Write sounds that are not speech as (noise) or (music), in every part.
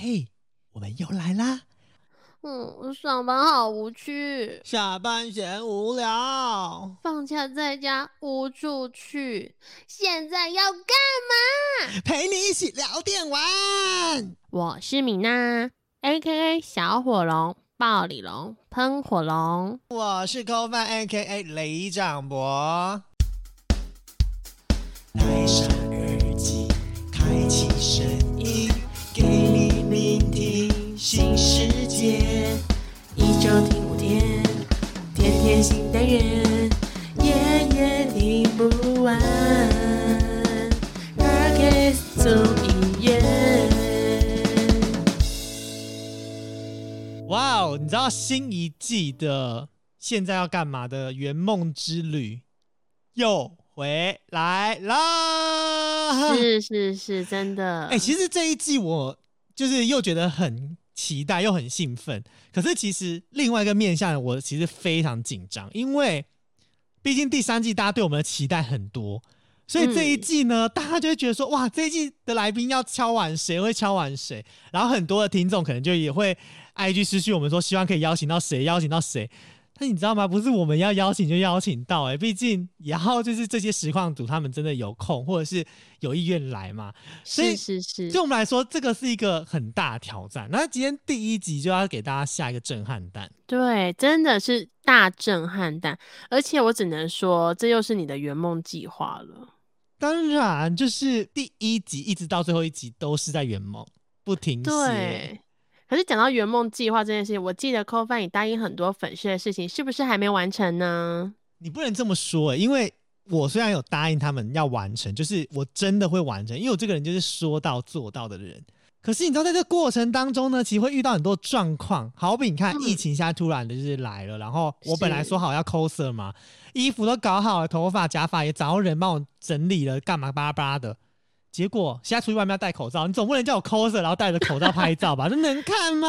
嘿，我们又来啦！嗯，上班好无趣，下班嫌无聊，放假在家无处去，现在要干嘛？陪你一起聊电玩。我是米娜，A.K.A 小火龙、暴力龙、喷火龙。我是扣饭 A.K.A 雷掌博。天天新单元，夜夜听不完。Podcast 综艺院。哇哦，你知道新一季的现在要干嘛的圆梦之旅又回来啦！是是是，真的。哎、其实这一季我就是又觉得很期待，又很兴奋。可是其实另外一个面向，我其实非常紧张，因为毕竟第三季大家对我们的期待很多，所以这一季呢，大家就会觉得说，哇，这一季的来宾要敲完谁会敲完谁，然后很多的听众可能就也会 IG 私讯我们说，希望可以邀请到谁，邀请到谁。但你知道吗？不是我们要邀请就邀请到、欸，哎，毕竟以后就是这些实况组他们真的有空或者是有意愿来嘛，所以是是是对，我们来说，这个是一个很大的挑战。那今天第一集就要给大家下一个震撼弹。对，真的是大震撼弹，而且我只能说，这又是你的圆梦计划了。当然，就是第一集一直到最后一集都是在圆梦，不停歇。对，可是讲到圆梦计划这件事情，我记得 c o f a 你答应很多粉丝的事情，是不是还没完成呢？你不能这么说、欸，因为我虽然有答应他们要完成，就是我真的会完成，因为我这个人就是说到做到的人。可是你知道，在这过程当中呢，其实会遇到很多状况。好比你看，嗯疫情现在突然的就是来了，然后我本来说好要 coser 嘛，衣服都搞好了，头发、假发也找到人帮我整理了，干嘛巴拉巴拉的。结果现在出去外面要戴口罩，你总不能叫我 coser 然后戴着口罩拍照吧？(laughs) 这能看吗？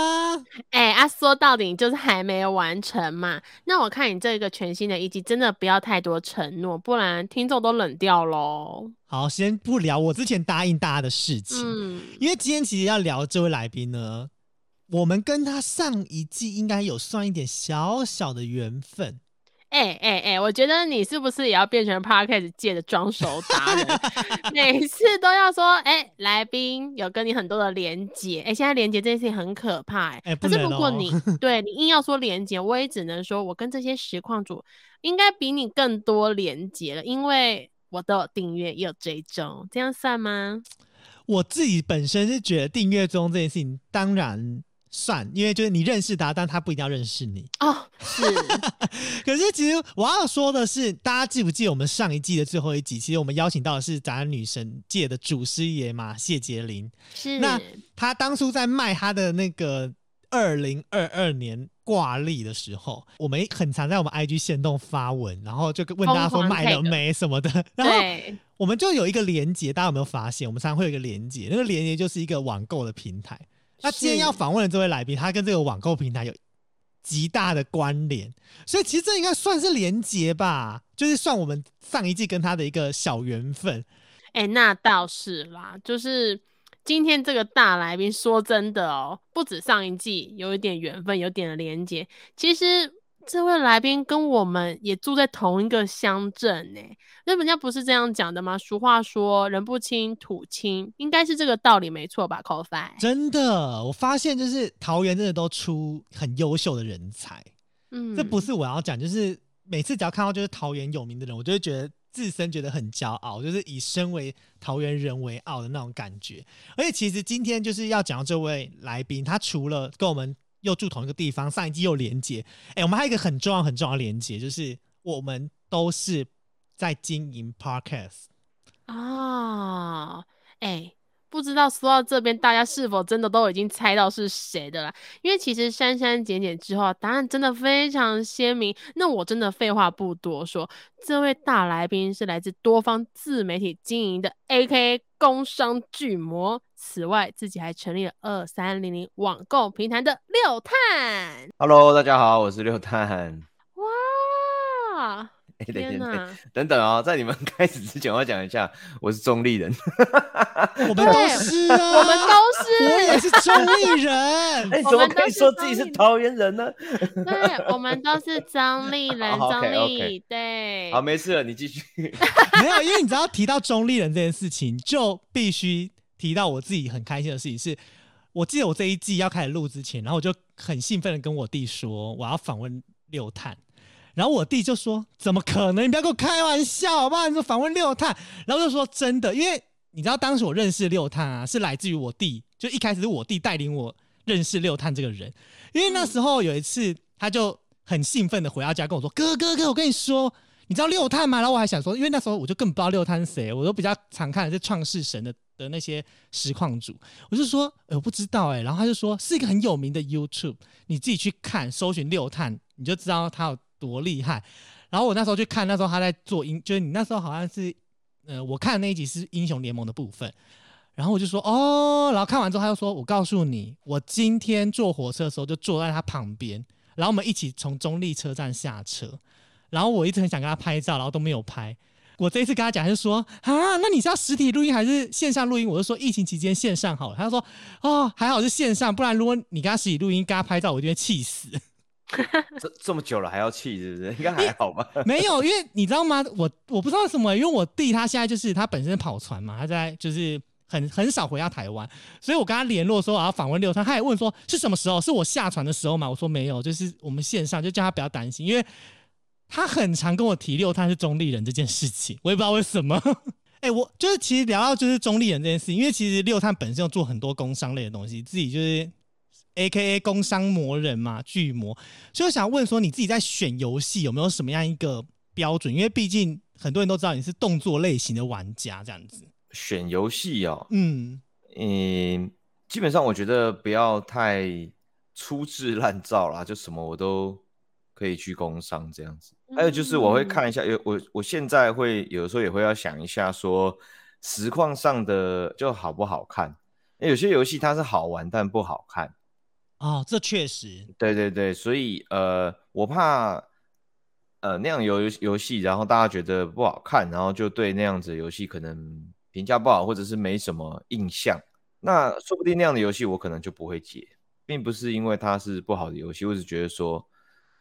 哎、啊，说到底就是还没有完成嘛。那我看你这个全新的一季，真的不要太多承诺，不然听众都冷掉喽。好，先不聊我之前答应大家的事情。嗯，因为今天其实要聊这位来宾呢，我们跟他上一季应该有算一点小小的缘分。哎哎哎，我觉得你是不是也要变成 podcast 界的装熟达人？(laughs) 每次都要说，哎、来宾有跟你很多的连接，哎、现在连接这件事情很可怕、哎、可是如果你、(laughs) 对你硬要说连接，我也只能说我跟这些实况主应该比你更多连接了，因为我都有订阅，也有追踪，这样算吗？我自己本身是觉得订阅中这件事情当然算，因为就是你认识他，但他不一定要认识你。哦，是，(laughs) 可是其实我要说的是，大家记不记得我们上一季的最后一集？其实我们邀请到的是咱女神界的祖师爷嘛，谢杰林。是，那他当初在卖他的那个二零二二年挂历的时候，我们很常在我们 IG 线动发文，然后就问大家说疯狂卖了没什么的，然后，我们就有一个连接，大家有没有发现？我们常常会有一个连接，那个连接就是一个网购的平台。那今天要访问的这位来宾，他跟这个网购平台有极大的关联，所以其实这应该算是连接吧，就是算我们上一季跟他的一个小缘分。哎、那倒是啦，就是今天这个大来宾，说真的哦，不止上一季有一点缘分，有点连接，其实这位来宾跟我们也住在同一个乡镇呢。那人家不是这样讲的吗？俗话说“人不亲土亲”，应该是这个道理没错吧？Coffee 真的，我发现就是桃园真的都出很优秀的人才，嗯，这不是我要讲，就是每次只要看到就是桃园有名的人，我就会觉得自身觉得很骄傲，就是以身为桃园人为傲的那种感觉。而且其实今天就是要讲到这位来宾，他除了跟我们又住同一个地方，上一季又连接，哎、我们还有一个很重要很重要的连接，就是我们都是在经营 podcast。啊，哎、不知道说到这边，大家是否真的都已经猜到是谁的啦？因为其实删删减减之后，答案真的非常鲜明。那我真的废话不多说，这位大来宾是来自多方自媒体经营的 AK 工商巨魔。此外，自己还成立了二三零零网购平台的六探。Hello，大家好，我是六探。哇，哎、等天等等！等等啊、在你们 (laughs) 开始之前，我要讲一下，我是中立人。我们都是啊，我们都是我也是中立人。哎，我怎么可以说自己是桃园人呢？对，我们都是中立人，好中立，对。好，没事了，你继续。(laughs) 没有，因为你知道提到中立人这件事情，就必须提到我自己很开心的事情是。我记得我这一季要开始录之前，然后我就很兴奋的跟我弟说我要访问六探，然后我弟就说怎么可能？你不要跟我开玩笑好不好？你说访问六探，然后就说真的，因为你知道当时我认识六探啊，是来自于我弟，就一开始是我弟带领我认识六探这个人，因为那时候有一次他就很兴奋的回到家跟我说哥哥哥，我跟你说。你知道六探吗？然后我还想说，因为那时候我就更不知道六探是谁，我都比较常看的是创世神的的那些实况组，我就说，哎、我不知道哎、然后他就说是一个很有名的 YouTube，你自己去看，搜寻六探，你就知道他有多厉害。然后我那时候去看，那时候他在做英，就是你那时候好像是，呃，我看的那一集是英雄联盟的部分。然后我就说哦，然后看完之后他就说，我告诉你，我今天坐火车的时候就坐在他旁边，然后我们一起从中立车站下车。然后我一直很想跟他拍照，然后都没有拍。我这一次跟他讲，他就说啊，那你是要实体录音还是线上录音？我就说疫情期间线上好了。他就说哦，还好是线上，不然如果你跟他实体录音，跟他拍照，我一定会气死。(laughs) 这这么久了还要气，是不是？应该还好吧？没有，因为你知道吗？我我不知道什么，因为我弟他现在就是他本身跑船嘛，他在就是很很少回到台湾，所以我跟他联络说我要访问六探，他也问说是什么时候？是我下船的时候吗？我说没有，就是我们线上，就叫他不要担心，因为他很常跟我提六探是中立人这件事情，我也不知道为什么。(laughs) 哎、我就是其实聊到就是中立人这件事情，因为其实六探本身要做很多工商类的东西，自己就是 A K A 工商魔人嘛，巨魔。所以我想问说，你自己在选游戏有没有什么样一个标准？因为毕竟很多人都知道你是动作类型的玩家，这样子。选游戏哦，嗯，嗯，基本上我觉得不要太粗制滥造啦，就什么我都可以去工商这样子。还有就是我会看一下，有我我现在会有时候也会要想一下说实况上的就好不好看。因为有些游戏它是好玩但不好看，哦，这确实，对对对，所以呃，我怕呃那样游游戏，然后大家觉得不好看，然后就对那样子游戏可能评价不好，或者是没什么印象。那说不定那样的游戏我可能就不会接，并不是因为它是不好的游戏，我只觉得说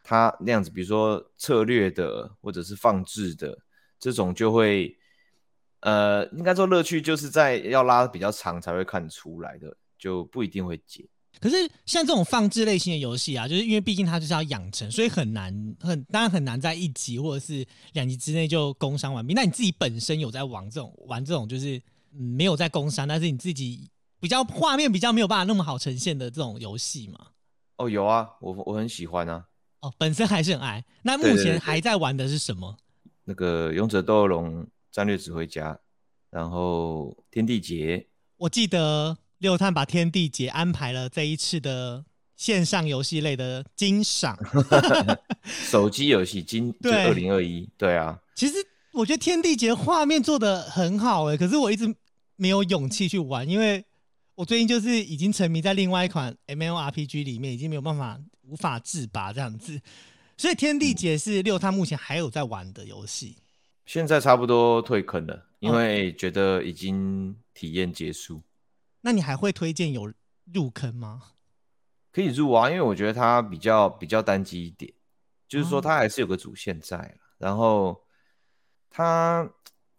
它那样子，比如说策略的或者是放置的这种，就会呃，应该说乐趣就是在要拉得比较长才会看出来的，就不一定会解。可是像这种放置类型的游戏啊，就是因为毕竟它就是要养成，所以很难很当然很难在一集或者是两集之内就工伤完毕。那你自己本身有在玩这种玩这种就是、嗯、没有在工伤，但是你自己比较画面比较没有办法那么好呈现的这种游戏吗？哦，有啊，我我很喜欢啊。哦，本身还是很爱。那目前还在玩的是什么？那个《勇者斗恶龙》战略指挥家，然后天地劫，我记得六探把天地劫安排了这一次的线上游戏类的金赏。(laughs) 手机游戏今就对二零二一，对啊，其实我觉得天地劫画面做的很好哎、可是我一直没有勇气去玩，因为我最近就是已经沉迷在另外一款 MMORPG 里面，已经没有办法无法自拔这样子。(laughs) 所以天地劫是六探目前还有在玩的游戏。现在差不多退坑了，因哦为觉得已经体验结束，那你还会推荐有入坑吗？可以入啊，因为我觉得它比较比较单机一点，就是说哦它还是有个主线在啦然后它，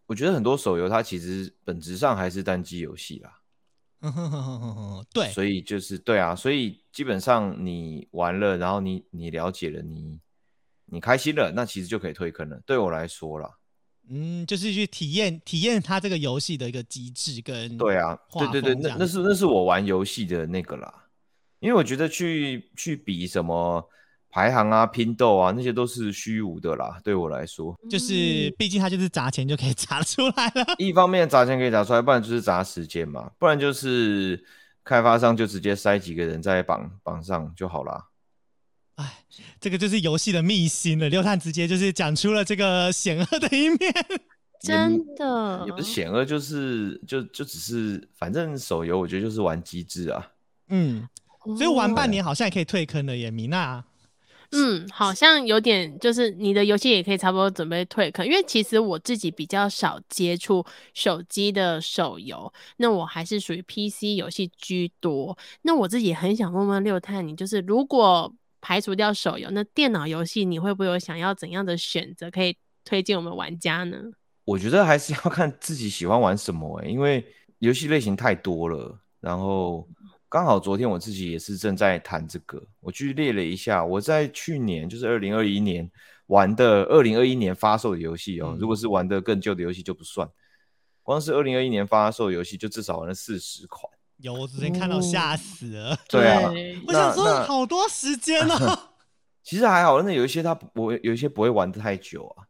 我觉得很多手游它其实本质上还是单机游戏啦。(laughs) 对，所以就是对啊，所以基本上你玩了，然后你你了解了，你你开心了，那其实就可以退坑了。对我来说啦，嗯，就是去体验体验它这个游戏的一个机制跟对啊，对对对，那那是那是我玩游戏的那个啦，因为我觉得去去比什么排行啊、拼斗啊，那些都是虚无的啦。对我来说，就是毕竟它就是砸钱就可以 (laughs) 砸出来了。一方面砸钱可以砸出来，不然就是砸时间嘛，不然就是开发商就直接塞几个人在榜榜上就好啦。哎，这个就是游戏的秘辛了。六探直接就是讲出了这个险恶的一面。(laughs) 真的也不是险恶，就是就就只是，反正手游我觉得就是玩机制啊。嗯，所以玩半哦年好像也可以退坑了耶，米娜。嗯，好像有点，就是你的游戏也可以差不多准备退坑，因为其实我自己比较少接触手机的手游，那我还是属于 PC 游戏居多。那我自己也很想问问六探，你就是如果排除掉手游，那电脑游戏你会不会有想要怎样的选择可以推荐我们玩家呢？我觉得还是要看自己喜欢玩什么、欸，因为游戏类型太多了。然后刚好昨天我自己也是正在谈这个，我去列了一下，我在去年就是二零二一年玩的二零二一年发售的游戏哦，嗯如果是玩的更旧的游戏就不算，光是二零二一年发售的游戏就至少玩了四十款。有，我昨天看到吓死了。对啊我想说好多时间哦。(laughs) 其实还好，那有一些他不会，有一些不会玩的太久啊，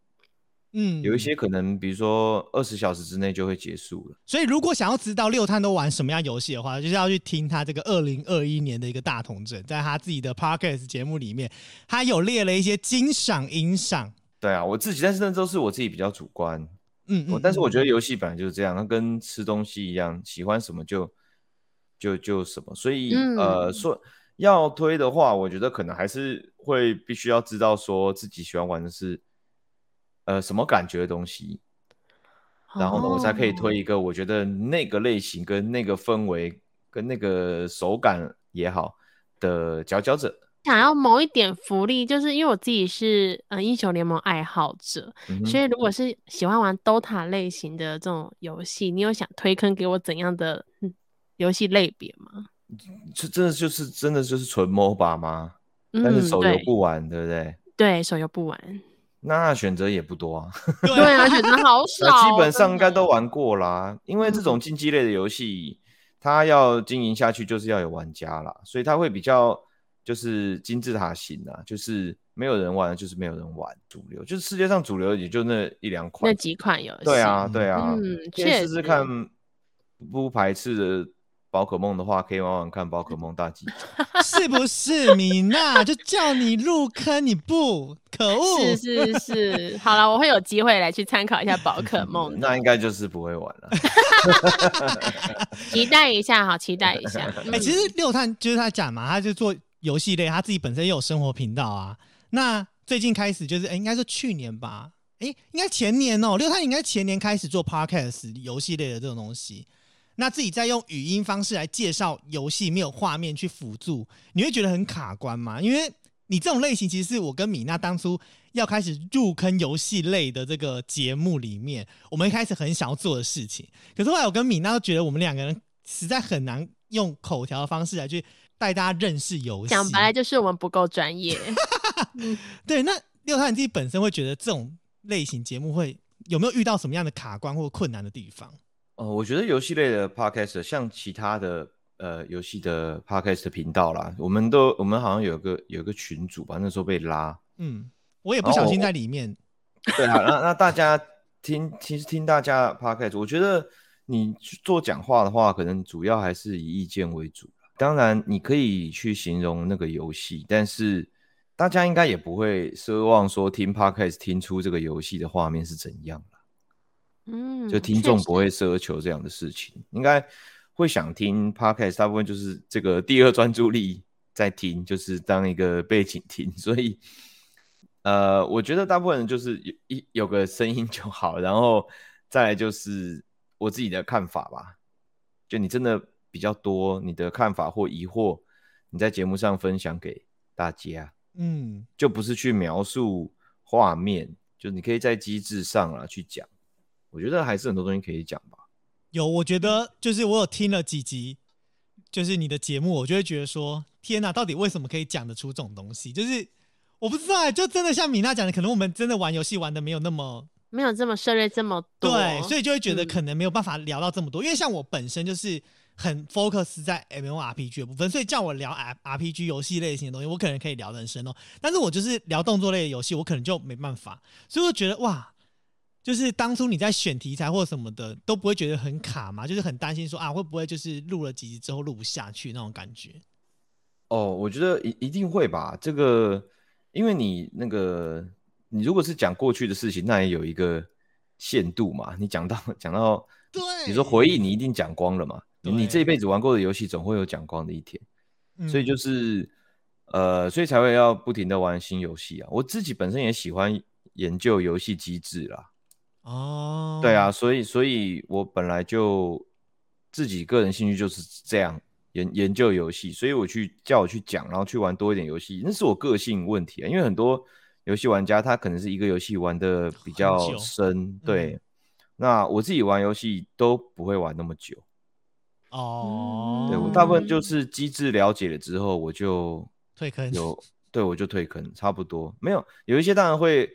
嗯，有一些可能比如说二十小时之内就会结束了。所以如果想要知道六探都玩什么样游戏的话，就是要去听他这个二零二一年的一个大同整，在他自己的 podcast 节目里面，他有列了一些金赏银赏。对啊，我自己，但是那都是我自己比较主观。嗯嗯，我但是我觉得得游戏本来就是这样，它跟吃东西一样，喜欢什么就就就什么。所以、呃，嗯说要推的话，我觉得可能还是会必须要知道说自己喜欢玩的是呃什么感觉的东西，然后呢，我才可以哦推一个我觉得那个类型跟那个氛围跟那个手感也好的佼佼者。想要某一点福利，就是因为我自己是呃英雄联盟爱好者，嗯所以如果是喜欢玩 DOTA 类型的这种游戏，你有想推坑给我怎样的嗯游戏类别吗？这真的就是真的就是纯 MOBA 吗？但是嗯，手游不玩，对不对？对手游不玩，那选择也不多啊。(laughs) 对啊，选择好少哦，基本上应该都玩过啦，因为这种竞技类的游戏，它要经营下去，就是要有玩家啦，所以它会比较就是金字塔型啊，就是没有人玩，就是没有人玩。主流就是世界上主流也就那一两款那款。几款游戏，对啊，对啊，嗯，可以确实试试看，不排斥的宝可梦的话，可以玩玩看宝可梦大集团。(laughs) 是不是米娜就叫你入坑，你不可恶？是是是，好了，我会有机会来去参考一下宝可梦，那应该就是不会玩了。(laughs) 期待一下，好，期待一下。(laughs) 哎、嗯其实六探就是他讲嘛，他就做游戏类，他自己本身也有生活频道啊。那最近开始就是，哎、应该是去年吧，哎、应该前年哦、六探应该前年开始做 podcast 游戏类的这种东西。那自己在用语音方式来介绍游戏，没有画面去辅助，你会觉得很卡关吗？因为你这种类型，其实是我跟米娜当初要开始入坑游戏类的这个节目里面，我们一开始很想要做的事情。可是后来我跟米娜都觉得，我们两个人实在很难用口条的方式来去带大家认识游戏。讲白了就是我们不够专业。对，那六探你自己本身会觉得这种类型节目会有没有遇到什么样的卡关或困难的地方？哦，我觉得游戏类的 podcast 像其他的呃游戏的 podcast 频道啦，我们都我们好像有个有个群组吧，那时候被拉。嗯，我也不小心在里面。对啊，那那大家听，其实听大家 podcast，我觉得你做讲话的话，可能主要还是以意见为主。当然，你可以去形容那个游戏，但是大家应该也不会奢望说听 podcast 听出这个游戏的画面是怎样啦嗯，就听众不会奢求这样的事情，应该会想听 podcast，大部分就是这个第二专注力在听，就是当一个背景听，所以呃，我觉得大部分人就是有一有个声音就好，然后再来就是我自己的看法吧。就你真的比较多你的看法或疑惑，你在节目上分享给大家，嗯，就不是去描述画面，就你可以在机制上啊去讲。我觉得还是很多东西可以讲吧。有，我觉得就是我有听了几集，就是你的节目，我就会觉得说，天哪，到底为什么可以讲得出这种东西？就是我不知道、欸，就真的像米娜讲的，可能我们真的玩游戏玩的没有那么没有这么涉猎这么多，对，所以就会觉得嗯可能没有办法聊到这么多。因为像我本身就是很 focus 在 MMORPG 的部分，所以叫我聊 R RPG 游戏类型的东西，我可能可以聊得很深哦。但是我就是聊动作类的游戏，我可能就没办法。所以我就觉得哇，就是当初你在选题材或什么的，都不会觉得很卡嘛，就是很担心说啊，会不会就是录了几集之后录不下去那种感觉。哦，我觉得一一定会吧。这个，因为你那个，你如果是讲过去的事情，那也有一个限度嘛。你讲到 (laughs) 讲到，对，比如说回忆，你一定讲光了嘛。你这一辈子玩过的游戏，总会有讲光的一天。嗯，所以就是，呃，所以才会要不停的玩新游戏啊。我自己本身也喜欢研究游戏机制啦。哦，对啊，，所以所以我本来就自己个人兴趣就是这样研研究游戏，所以我去叫我去讲，然后去玩多一点游戏，那是我个性问题啊。因为很多游戏玩家他可能是一个游戏玩的比较深，对。那我自己玩游戏都不会玩那么久，哦，对我大部分就是机制了解了之后，我就退坑，有对我就退坑，差不多。没有有一些当然会，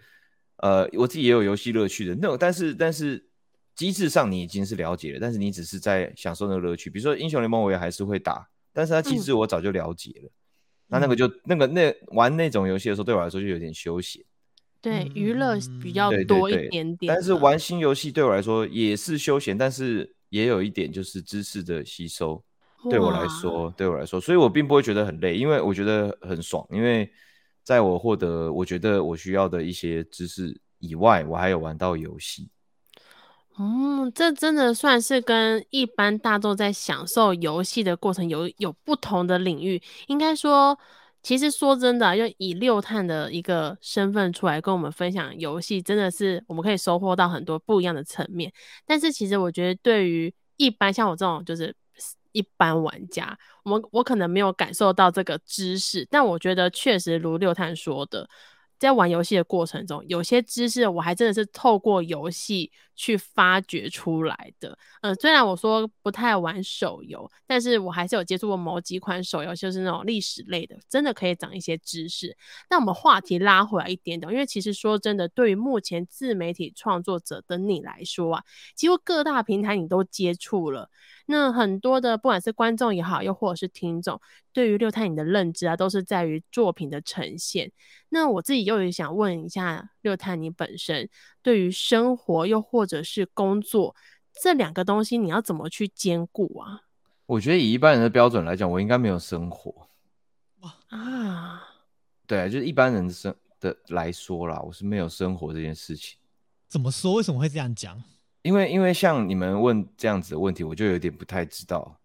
呃，我自己也有游戏乐趣的那种，但是但是机制上你已经是了解了，但是你只是在享受那个乐趣。比如说英雄联盟，我也还是会打，但是它机制我早就了解了，那那个就那个那玩那种游戏的时候，对我来说就有点休闲。对嗯娱乐嗯比较多一对点点了，但是玩新游戏对我来说也是休闲，但是也有一点就是知识的吸收。对我来，说，对我来说，所以我并不会觉得很累，因为我觉得很爽。因为在我获得我觉得我需要的一些知识以外，我还有玩到游戏。嗯，这真的算是跟一般大众在享受游戏的过程有有不同的领域。应该说，其实说真的啊，就以六探的一个身份出来跟我们分享游戏，真的是我们可以收获到很多不一样的层面。但是其实我觉得，对于一般像我这种就是一般玩家，我我可能没有感受到这个知识，但我觉得确实如六探说的。在玩游戏的过程中，有些知识我还真的是透过游戏去发掘出来的。嗯，虽然我说不太玩手游，但是我还是有接触过某几款手游，就是那种历史类的，真的可以长一些知识。那我们话题拉回来一点点，因为其实说真的，对于目前自媒体创作者的你来说啊，几乎各大平台你都接触了。那很多的不管是观众也好，又或者是听众，对于六探你的认知啊，都是在于作品的呈现。那我自己又想问一下六探，你本身对于生活又或者是工作这两个东西，你要怎么去兼顾啊？我觉得以一般人的标准来讲，我应该没有生活。哇啊，对啊，就是一般人的生的来说啦，我是没有生活这件事情。怎么说？为什么会这样讲？因为因为像你们问这样子的问题，我就有点不太知道，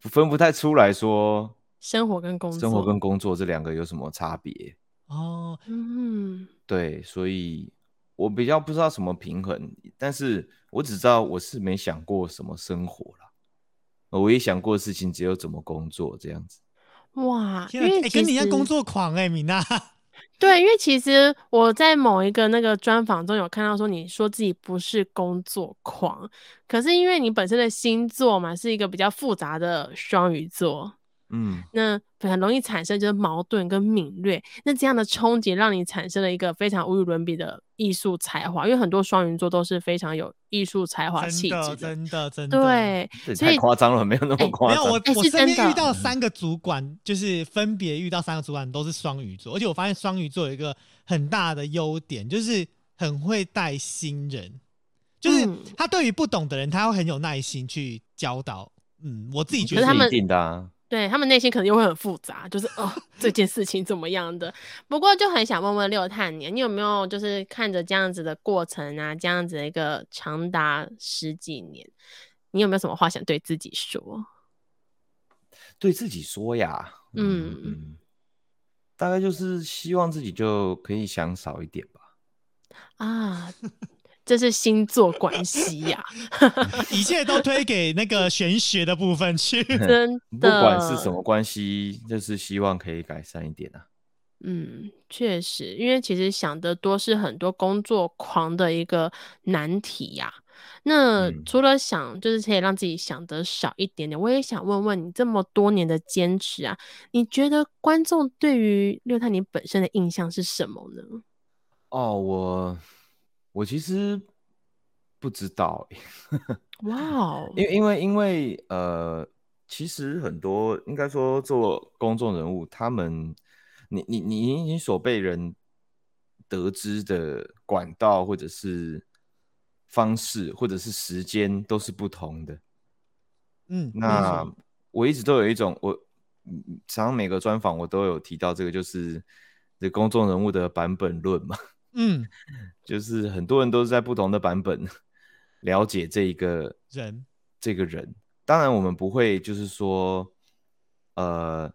分不太出来说生活跟工作，生活跟工作这两个有什么差别。哦，嗯，对，所以我比较不知道什么平衡，但是我只知道我是没想过什么生活啦，我也想过的事情只有怎么工作这样子。哇，跟你一样工作狂哎，米娜。对，因为其实我在某一个那个专访中有看到说，你说自己不是工作狂，可是因为你本身的星座嘛是一个比较复杂的双鱼座，嗯，那很容易产生就是矛盾跟敏锐，那这样的冲击让你产生了一个非常无与伦比的艺术才华，因为很多双鱼座都是非常有艺术才华气真的，质的，真的，真的。对，太所以夸张了，没有那哎么夸张。没有，我哎我身边遇到三个主管，就是分别遇到三个主管都是双鱼座，而且我发现双鱼座有一个很大的优点，就是很会带新人，就是嗯他对于不懂的人，他会很有耐心去教导。嗯，我自己觉得是他们一定的啊。对他们内心可能又会很复杂，就是哦这件事情怎么样的。不过就很想问问六探你，你有没有就是看着这样子的过程啊，这样子的一个长达十几年，你有没有什么话想对自己说？对自己说呀，嗯嗯，大概就是希望自己就可以想少一点吧。啊，这是星座关系呀、(laughs) 一切都推给那个玄学的部分去。(laughs) 真的不。管是什么关系，就是希望可以改善一点啊。嗯，确实，因为其实想得多是很多工作狂的一个难题呀、那嗯除了想，就是可以让自己想得少一点点，我也想问问你这么多年的坚持啊，你觉得观众对于六探你本身的印象是什么呢？哦，我我其实不知道欸，(laughs) 哇哦，因为因为因为呃，其实很多应该说做公众人物，他们你你你你所被人得知的管道或者是方式或者是时间都是不同的。嗯，那我一直都有一种，我嗯常常每个专访我都有提到这个，就是这公众人物的版本论嘛，嗯，(laughs) 就是很多人都是在不同的版本了解这一个人这个人。当然，我们不会就是说，呃，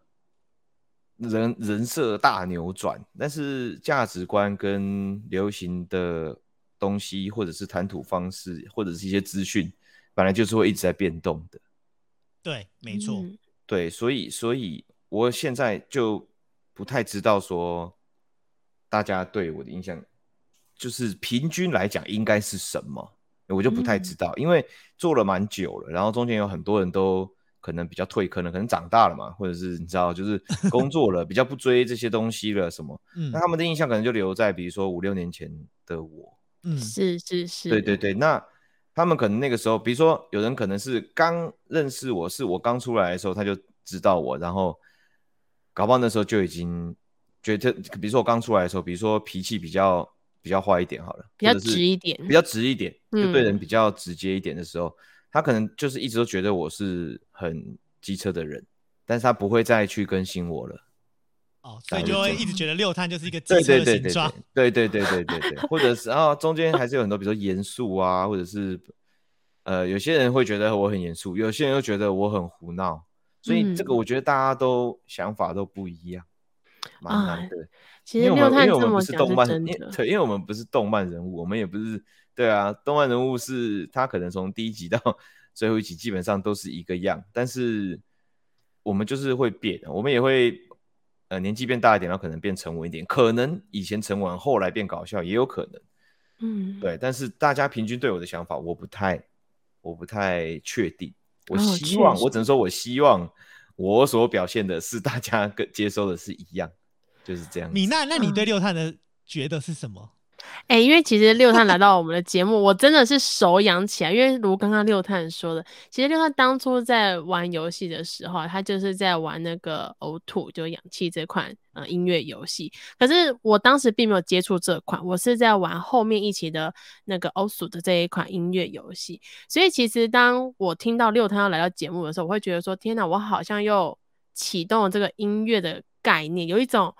人人设大扭转，但是价值观跟流行的东西，或者是谈吐方式，或者是一些资讯，本来就是会一直在变动的。对，没错。嗯对，所以所以我现在就不太知道说大家对我的印象，就是平均来讲应该是什么，我就不太知道，因为做了蛮久了，然后中间有很多人都可能比较退坑了，可能长大了嘛，或者是你知道，就是工作了，(laughs) 比较不追这些东西了什么，嗯。那他们的印象可能就留在比如说五六年前的我，嗯，是是是，对对对，那他们可能那个时候，比如说有人可能是刚认识我，是我刚出来的时候他就知道我，然后搞不好那时候就已经觉得，比如说我刚出来的时候，比如说脾气比较比较坏一点好了，比较直一点。比较直一点，就对人嗯比较直接一点的时候，他可能就是一直都觉得我是很机车的人，但是他不会再去更新我了。哦，所以就会一直觉得六探就是一个机车的形状。对对对对对对对，(laughs) 或者是然后中间还是有很多，比如说严肃啊，或者是呃，有些人会觉得我很严肃，有些人又觉得我很胡闹，所以这个嗯。我觉得大家都想法都不一样，蛮难啊的。其因为我们实六探因为我们不是这么讲是动漫，对，因为我们不是动漫人物，我们也不是对啊，动漫人物是他可能从第一集到 (laughs) 最后一集基本上都是一个样，但是我们就是会变，我们也会呃年纪变大一点，然后可能变沉稳一点，可能以前沉稳，后来变搞笑也有可能，嗯，对，但是大家平均对我的想法，我不太我不太确定，我哦希望、确我只能说我希望我所表现的是大家跟接收的是一样，就是这样子。米娜，那你嗯对六探的觉得是什么？哎、因为其实六探来到我们的节目，我真的是手痒起来。因为如刚刚六探说的，其实六探当初在玩游戏的时候，他就是在玩那个呕吐就氧气这款呃音乐游戏。可是我当时并没有接触这款，我是在玩后面一期的那个 O S U 的这一款音乐游戏。所以其实当我听到六探要来到节目的时候，我会觉得说：天哪，我好像又启动了这个音乐的概念，有一种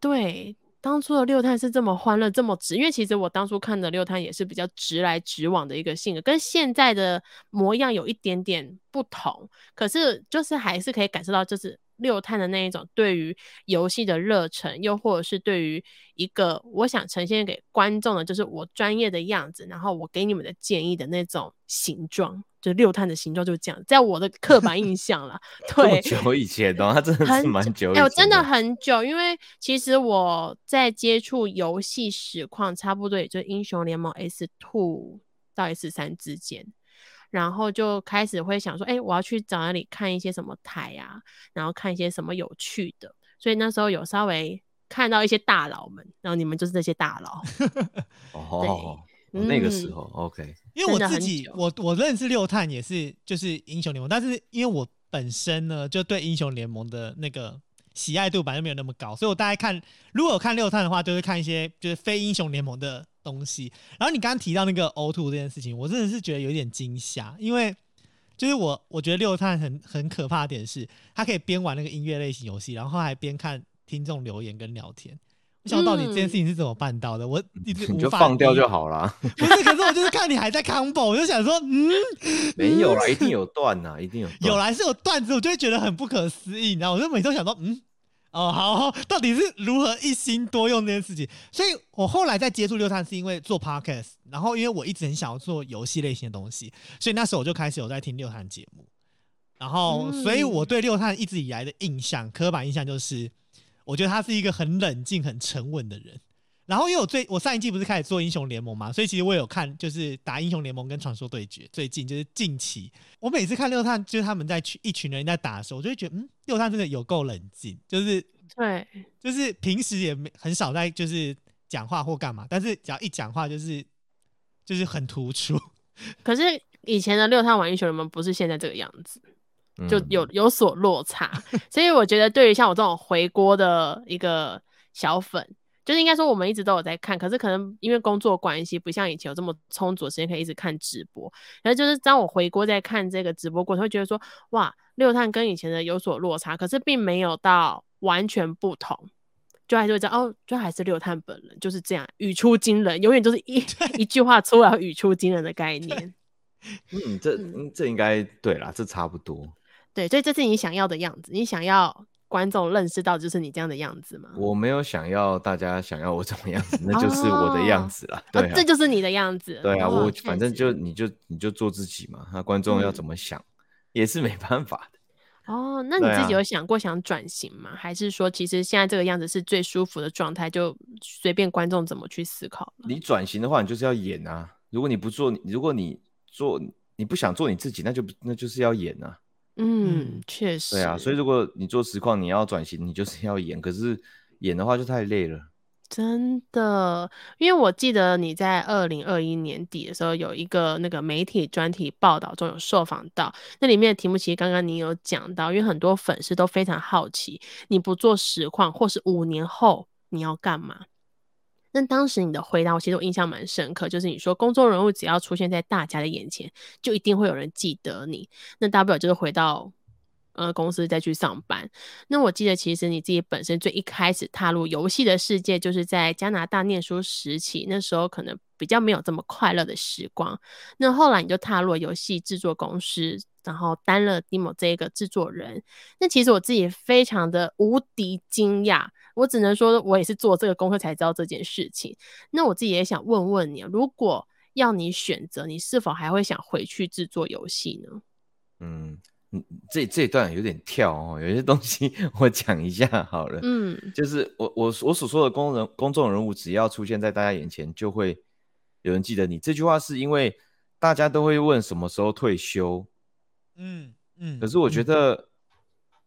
对。当初的六探是这么欢乐，这么直，因为其实我当初看的六探也是比较直来直往的一个性格，跟现在的模样有一点点不同。可是就是还是可以感受到，就是六探的那一种对于游戏的热忱，又或者是对于一个我想呈现给观众的，就是我专业的样子，然后我给你们的建议的那种形状，就是六探的形状就是这样，在我的刻板印象啦。(laughs) 这么对，久以前哦，他真的是蛮久以哎、前。我真的很久，因为其实我在接触游戏实况，差不多也就英雄联盟 S Two 到 S 三之间，然后就开始会想说，哎、我要去找那里看一些什么台啊，然后看一些什么有趣的，所以那时候有稍微看到一些大佬们，然后你们就是这些大佬，(laughs) 哦，那个时。嗯候 OK，因为我自己，我我认识六探也是就是英雄联盟，但是因为我本身呢就对英雄联盟的那个喜爱度本来就没有那么高，所以我大概看如果有看六探的话，就是看一些就是非英雄联盟的东西。然后你刚刚提到那个 O two 这件事情，我真的是觉得有点惊吓，因为就是我我觉得六探很很可怕的点是，他可以边玩那个音乐类型游戏，然后还边看听众留言跟聊天。我想到底这件事情是怎么办到的？我一直你就放掉就好啦。不是，(laughs) 可是我就是看你还在 combo，我就想说，嗯，没有啦，一定有断呐，一定有有啦，是有段子，我就会觉得很不可思议，你知道，我就每次都想说，嗯，哦，好，到底是如何一心多用这件事情？所以我后来在接触六探是因为做 podcast，然后因为我一直很想要做游戏类型的东西，所以那时候我就开始有在听六探节目，然后，所以我对六探一直以来的印象，刻板印象就是，我觉得他是一个很冷静、很沉稳的人。然后因为我最我上一季不是开始做英雄联盟嘛，所以其实我有看就是打英雄联盟跟传说对决，最近就是近期，我每次看六探就是他们在群一群人在打的时候，我就会觉得嗯，六探真的有够冷静，就是对，就是平时也没很少在就是讲话或干嘛，但是只要一讲话就是就是很突出。可是以前的六探玩英雄联盟不是现在这个样子。就嗯有有所落差，所以我觉得对于像我这种回锅的一个小粉，就是应该说我们一直都有在看，可是可能因为工作关系，不像以前有这么充足的时间可以一直看直播。然后就是当我回锅在看这个直播过程，会觉得说，哇，六探跟以前的有所落差，可是并没有到完全不同。就还是会知道哦，就还是六探本人就是这样语出惊人，永远就是一 (laughs) 一句话出来语出惊人的概念。嗯，这这应该对啦，这差不多。对，所以这是你想要的样子，你想要观众认识到就是你这样的样子吗？我没有想要大家想要我怎么样子，那就是我的样子啦。对啊，啊，这就是你的样子。对啊，我反正就你就你就做自己嘛，那观众要嗯怎么想、也是没办法的。哦，那你自己有想过想转型吗？还是说其实现在这个样子是最舒服的状态，就随便观众怎么去思考？你转型的话，你就是要演啊。如果你不做，如果你做你不想做你自己，那就那就是要演啊。嗯，确实。对啊，所以如果你做实况，你要转型，你就是要演。可是演的话就太累了。真的，因为我记得你在二零二一年底的时候有一个那个媒体专题报道中有受访到，那里面的题目其实刚刚你有讲到，因为很多粉丝都非常好奇，你不做实况或是五年后你要干嘛？那当时你的回答，我其实我印象蛮深刻，就是你说公众人物只要出现在大家的眼前，就一定会有人记得你。那大不了就是回到呃公司再去上班。那我记得其实你自己本身最一开始踏入游戏的世界，就是在加拿大念书时期，那时候可能比较没有这么快乐的时光。那后来你就踏入了游戏制作公司，然后担了 Demo 这一个制作人。那其实我自己非常的无敌惊讶，我只能说我也是做这个功课才知道这件事情。那我自己也想问问你，如果要你选择，你是否还会想回去制作游戏呢？嗯，嗯这这一段有点跳哦，有些东西 (laughs) 我讲一下好了。嗯就是我我我所说的公人公众人物，只要出现在大家眼前，就会有人记得你。这句话是因为大家都会问什么时候退休，嗯嗯。可是我觉嗯得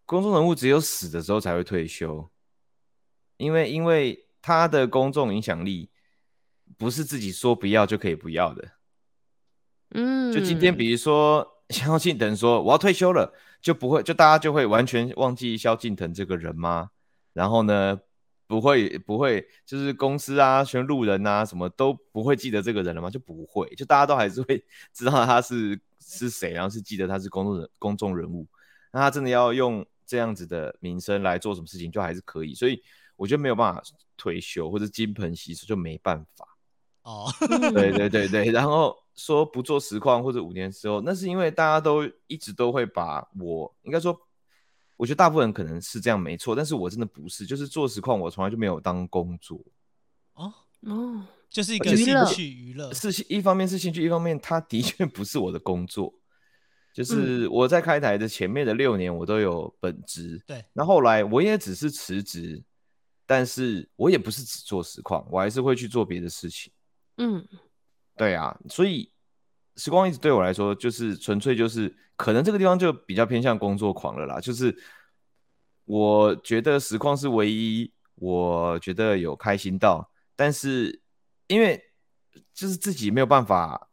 公众人物只有死的时候才会退休，因为因为他的公众影响力不是自己说不要就可以不要的。嗯，就今天，比如说萧敬腾说我要退休了，就不会就大家就会完全忘记萧敬腾这个人吗？然后呢，不会不会就是公司啊、全路人啊什么都不会记得这个人了吗？就不会，就大家都还是会 (laughs) 知道他是是谁，然后是记得他是公众人公众人物。那他真的要用这样子的名声来做什么事情，就还是可以。所以我觉得没有办法退休或者金盆洗手，就没办法。哦，(laughs) 对对对对，然后说不做实况或者五年之后，那是因为大家都一直都会把我应该说，我觉得大部分人可能是这样没错，但是我真的不是，就是做实况我从来就没有当工作，哦，哦，就是一个兴趣娱乐，是一方面是兴趣，一方面它的确不是我的工作，嗯就是我在开台的前面的六年我都有本职，对，那后来我也只是辞职，但是我也不是只做实况，我还是会去做别的事情。嗯。对啊，所以时光一直对我来说，就是纯粹就是可能这个地方就比较偏向工作狂了啦。就是我觉得实况是唯一我觉得有开心到，但是因为就是自己没有办法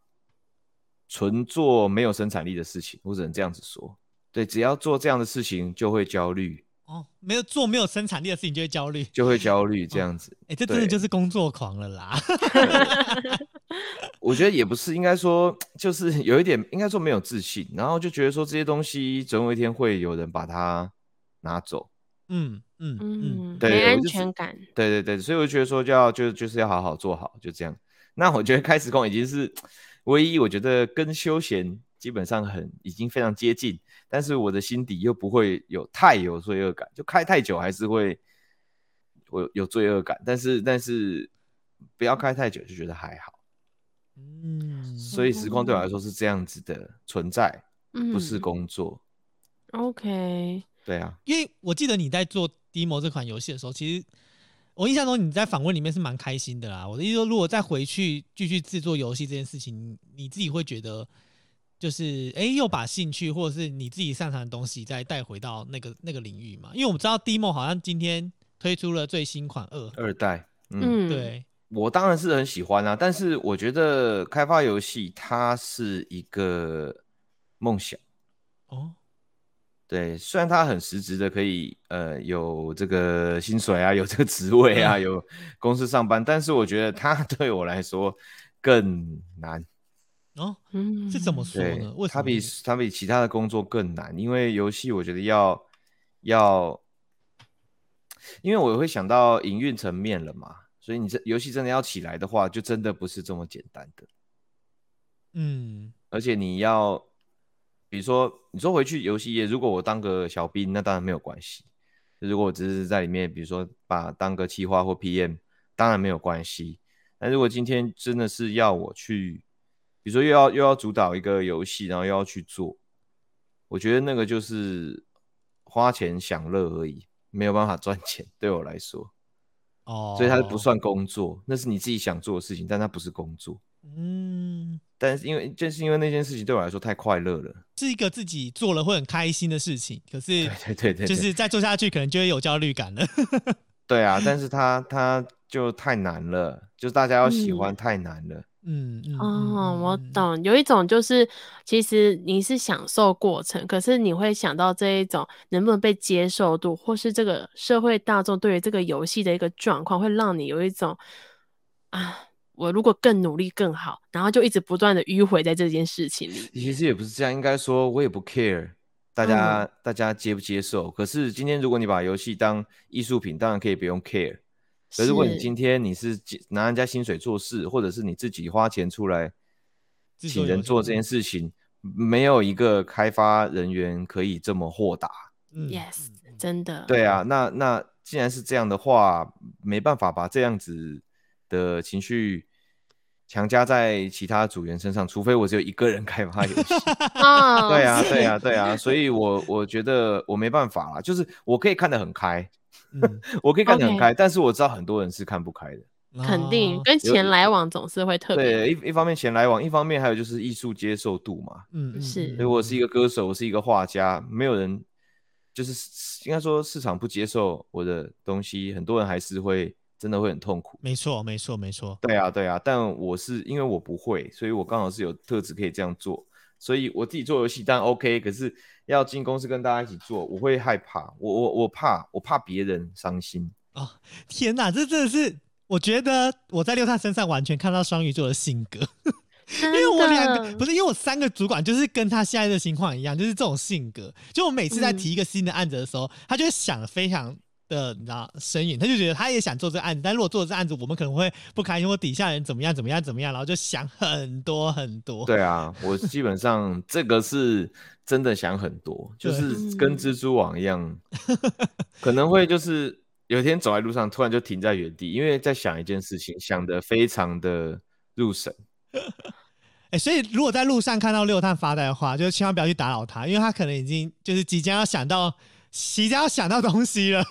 纯做没有生产力的事情，我只能这样子说。对，只要做这样的事情就会焦虑，哦，没有做没有生产力的事情就会焦虑，就会焦虑这样子。哎、这真的就是工作狂了啦。(laughs) (laughs) 我觉得也不是，应该说就是有一点，应该说没有自信，然后就觉得说这些东西总有一天会有人把它拿走。嗯嗯嗯，嗯，没安全感。对对对，所以我就觉得说就要就就是要好好做好，就这样。那我觉得开实况已经是唯一，我觉得跟休闲基本上很已经非常接近，但是我的心底又不会有太有罪恶感，就开太久还是会我有有罪恶感，但是但是不要开太久就觉得还好。嗯，所以时光对我来说是这样子的存在，嗯，不是工作。OK。对啊，因为我记得你在做 Demo 这款游戏的时候，其实我印象中你在访问里面是蛮开心的啦。我的意思说，如果再回去继续制作游戏这件事情，你自己会觉得就是哎、诶又把兴趣或者是你自己擅长的东西再带回到那个那个领域嘛？因为我们知道 Demo 好像今天推出了最新款二，二代，嗯，嗯，，对，我当然是很喜欢啊，但是我觉得开发游戏它是一个梦想。哦，对，虽然它很实质的可以呃有这个薪水啊，有这个职位啊，嗯 (laughs) 有公司上班，但是我觉得它对我来说更难。哦，嗯，是怎么说呢？为，什它比么是？它比其他的工作更难，因为游戏我觉得要要，因为我会想到营运层面了嘛，所以你这游戏真的要起来的话，就真的不是这么简单的，嗯而且你要，比如说你说回去游戏业，如果我当个小兵，那当然没有关系，如果我只是在里面，比如说把当个企划或 PM，当然没有关系。但如果今天真的是要我去，比如说又要又要主导一个游戏，然后又要去做，我觉得那个就是花钱享乐而已，没有办法赚钱。对我来说，哦，所以它不算工作，那是你自己想做的事情，但它不是工作。嗯，但是因为就是因为那件事情对我来说太快乐了，是一个自己做了会很开心的事情，可是对对对对，就是再做下去可能就会有焦虑感了。(laughs) 对啊，但是它它就太难了，就是大家要喜嗯欢太难了。嗯嗯，哦，我嗯。懂，有一种就是，其实你是享受过程，可是你会想到这一种能不能被接受度，或是这个社会大众对于这个游戏的一个状况，会让你有一种啊，我如果更努力更好，然后就一直不断的迂回在这件事情里。其实也不是这样，应该说我也不 care 大家、大家接不接受。可是今天如果你把游戏当艺术品，当然可以不用 care。可是如果你今天你是拿人家薪水做事，或者是你自己花钱出来请人做这件事情，没有一个开发人员可以这么豁达。嗯 Yes，嗯真的。对啊，那那既然是这样的话，没办法把这样子的情绪强加在其他组员身上，除非我只有一个人开发游戏。啊，(laughs) 对啊，对啊，对啊，所以我我觉得我没办法啦，就是我可以看得很开，嗯，(laughs) 我可以看得很开，但是我知道很多人是看不开的。肯定哦。跟有钱来往总是会特别对，一一方面钱来往，一方面还有就是艺术接受度嘛。嗯嗯是。嗯。所以我是一个歌手，我是一个画家，没有人就是应该说市场不接受我的东西，很多人还是会真的会很痛苦。没错没错没错，对啊，对啊，但我是因为我不会，所以我刚好是有特质可以这样做，所以我自己做游戏当然 OK，可是要进公司跟大家一起做，我会害怕，我我我怕，我怕别人伤心。天哪，这真的是我觉得我在六探身上完全看到双鱼座的性格，因为我两个不是是因为我三个主管就是跟他现在的情况一样，就是这种性格。就我每次在嗯提一个新的案子的时候，他就会想的非常的你知道身影，他就觉得他也想做这个案子，但如果做这案子，我们可能会不开心，或底下人怎么样怎么样怎么样，然后就想很多很多。(laughs) 对啊，我基本上这个是真的想很多，就是跟蜘蛛网一样，可能会就是有一天走在路上，突然就停在原地，因为在想一件事情，想的非常的入神。(laughs) 哎、所以如果在路上看到六探发呆的话，就千万不要去打扰他，因为他可能已经就是即将要想到，即将要想到东西了。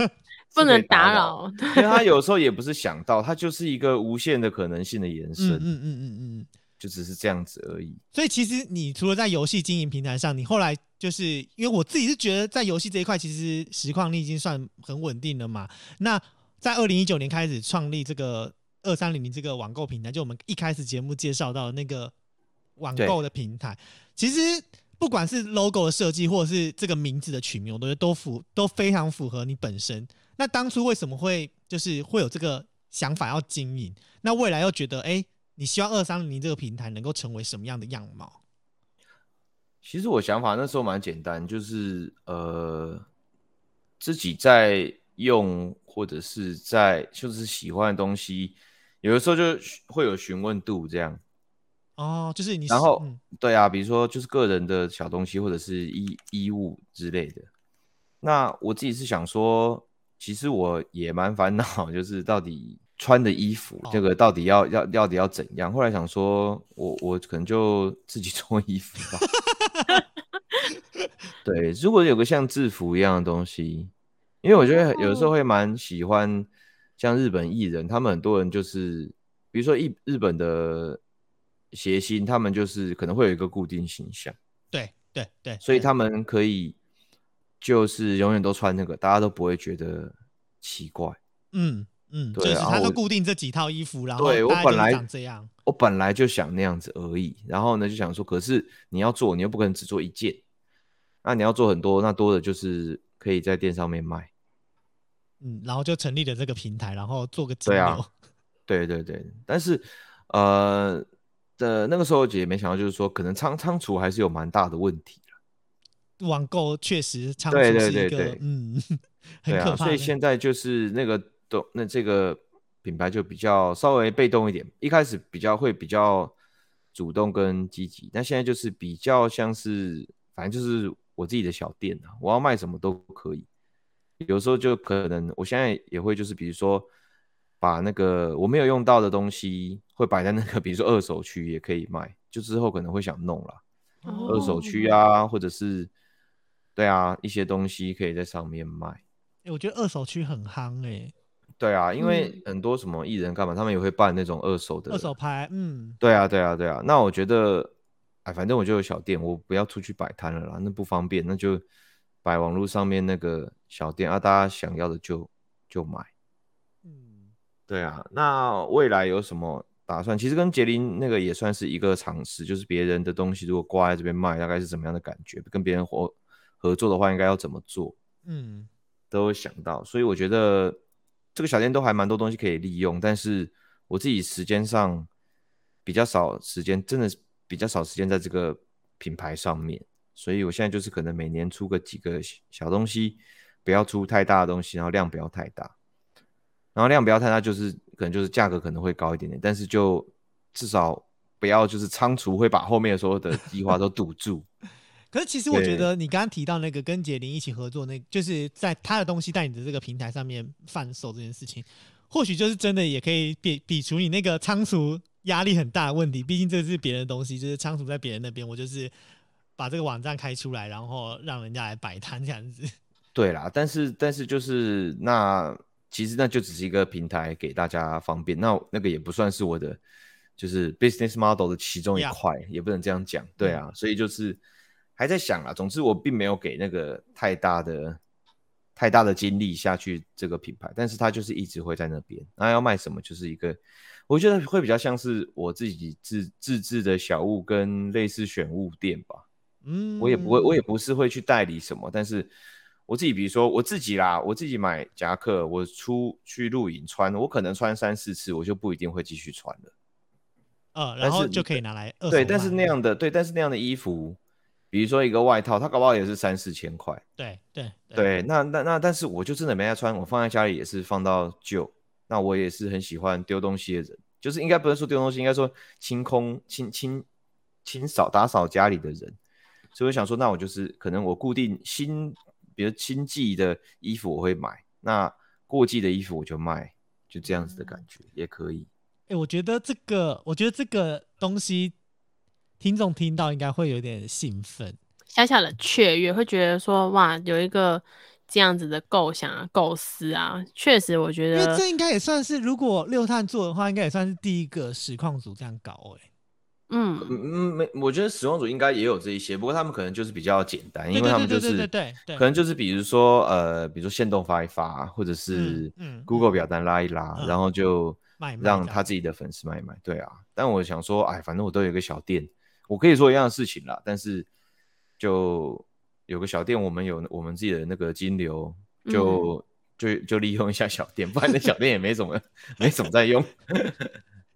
不能打打扰。(laughs) 因为他有时候也不是想到，他就是一个无限的可能性的延伸，嗯嗯嗯嗯嗯。就只是这样子而已。所以其实你除了在游戏经营平台上，你后来就是因为我自己是觉得在游戏这一块，其实实况你已经算很稳定了嘛。那在二零一九年开始创立这个二三零零这个网购平台，就我们一开始节目介绍到的那个网购的平台，其实不管是 logo 的设计，或者是这个名字的取名，我觉得都符都非常符合你本身。那当初为什么会就是会有这个想法要经营？那未来又觉得哎、你希望二三零零这个平台能够成为什么样的样貌？其实我想法那时候蛮简单，就是呃自己在用或者是在就是喜欢的东西，有的时候就会有询问度这样。哦，就是你，然后嗯对啊，比如说就是个人的小东西或者是衣衣物之类的。那我自己是想说，其实我也蛮烦恼，(laughs) 就是到底穿的衣服哦这个到底要要到底要怎样？后来想说，我我可能就自己 (laughs) 做衣服吧。对，如果有个像制服一样的东西，因为我觉得有时候会蛮喜欢像日本艺人，他们很多人就是，比如说日日本的谐星，他们就是可能会有一个固定形象，对对对，所以他们可以就是永远都穿那个，大家都不会觉得奇怪。嗯嗯，就是他都固定这几套衣服，然后对我本来长这样，我本来就想那样子而已，然后呢就想说，可是你要做，你又不可能只做一件，那你要做很多，那多的就是可以在店上面卖。嗯，然后就成立了这个平台，然后做个金 (laughs) 对啊流，对对对，但是呃的那个时候也没想到，就是说可能仓仓储还是有蛮大的问题的。网购确实仓储对对是一个对对嗯很对啊，所以。现在就是那个动那这个品牌就比较稍微被动一点，一开始比较会比较主动跟积极，但现在就是比较像是反正就是我自己的小店啊，我要卖什么都可以。有时候就可能我现在也会就是比如说把那个我没有用到的东西会摆在那个比如说二手区也可以卖，就之后可能会想弄啦，哦二手区啊，或者是对啊一些东西可以在上面卖。欸我觉得二手区很夯哎、对啊，因为嗯很多什么艺人干嘛，他们也会办那种二手的二手拍，嗯，对啊，对啊，对啊。那我觉得，哎，反正我就有小店，我不要出去摆摊了啦，那不方便，那就摆网络上面那个小店啊，大家想要的就就买。嗯，对啊，那未来有什么打算？其实跟杰林那个也算是一个尝试，就是别人的东西如果挂在这边卖，大概是怎么样的感觉？跟别人合合作的话，应该要怎么做？嗯，都会想到，所以我觉得这个小店都还蛮多东西可以利用，但是我自己时间上比较少时间，真的是比较少时间在这个品牌上面，所以我现在就是可能每年出个几个小小东西，不要出太大的东西，然后量不要太大，然后量不要太大，就是可能就是价格可能会高一点点，但是就至少不要就是仓储会把后面所有的计划都堵住。(laughs) 可是其实我觉得你刚刚提到那个跟杰林一起合作，那就是在他的东西在你的这个平台上面贩售这件事情，或许就是真的也可以比比除你那个仓储压力很大的问题。毕竟这是别人的东西，就是仓储在别人那边，我就是把这个网站开出来，然后让人家来摆摊这样子。对啦，但是但是就是那其实那就只是一个平台给大家方便，那那个也不算是我的就是 business model 的其中一块也不能这样讲，对啊，所以就是还在想啊。总之我并没有给那个太大的太大的精力下去这个品牌，但是它就是一直会在那边。那要卖什么，就是一个我觉得会比较像是我自己自自制的小物跟类似选物店吧。嗯，我也不会，我也不是会去代理什么，但是我自己，比如说我自己啦，我自己买夹克，我出去露营穿，我可能穿三四次，我就不一定会继续穿了。呃，然后就可以拿来二对，但是那样的，对，但是那样的衣服，比如说一个外套，它搞不好也是三四千块。对对对，那那那，但是我就真的没在穿，我放在家里也是放到旧。那我也是很喜欢丢东西的人，就是应该不是说丢东西，应该说清空、清清清扫、打扫家里的人。所以我想说，那我就是可能我固定新，比如新季的衣服我会买，那过季的衣服我就卖，就这样子的感觉也可以。哎、我觉得这个，我觉得这个东西，听众听到应该会有点兴奋。小小的雀跃，会觉得说哇，有一个这样子的构想啊、构思啊，确实我觉因为得这应该也算是，如果六探做的话，应该也算是第一个实况组这样搞哎、嗯，嗯。嗯，没，我觉得使用组应该也有这一些，不过他们可能就是比较简单，因为他们就是对对对对。对可能就是比如说呃，比如说线动发一发，或者是嗯嗯。Google 表单拉一拉，嗯。然后就卖卖让他自己的粉丝买一买。对啊，但我想说，哎，反正我都有一个小店，我可以做一样的事情啦，但是就有个小店，我们有我们自己的那个金流，就、就就利用一下小店，不然那小店也没怎么 (laughs) 没怎么在用。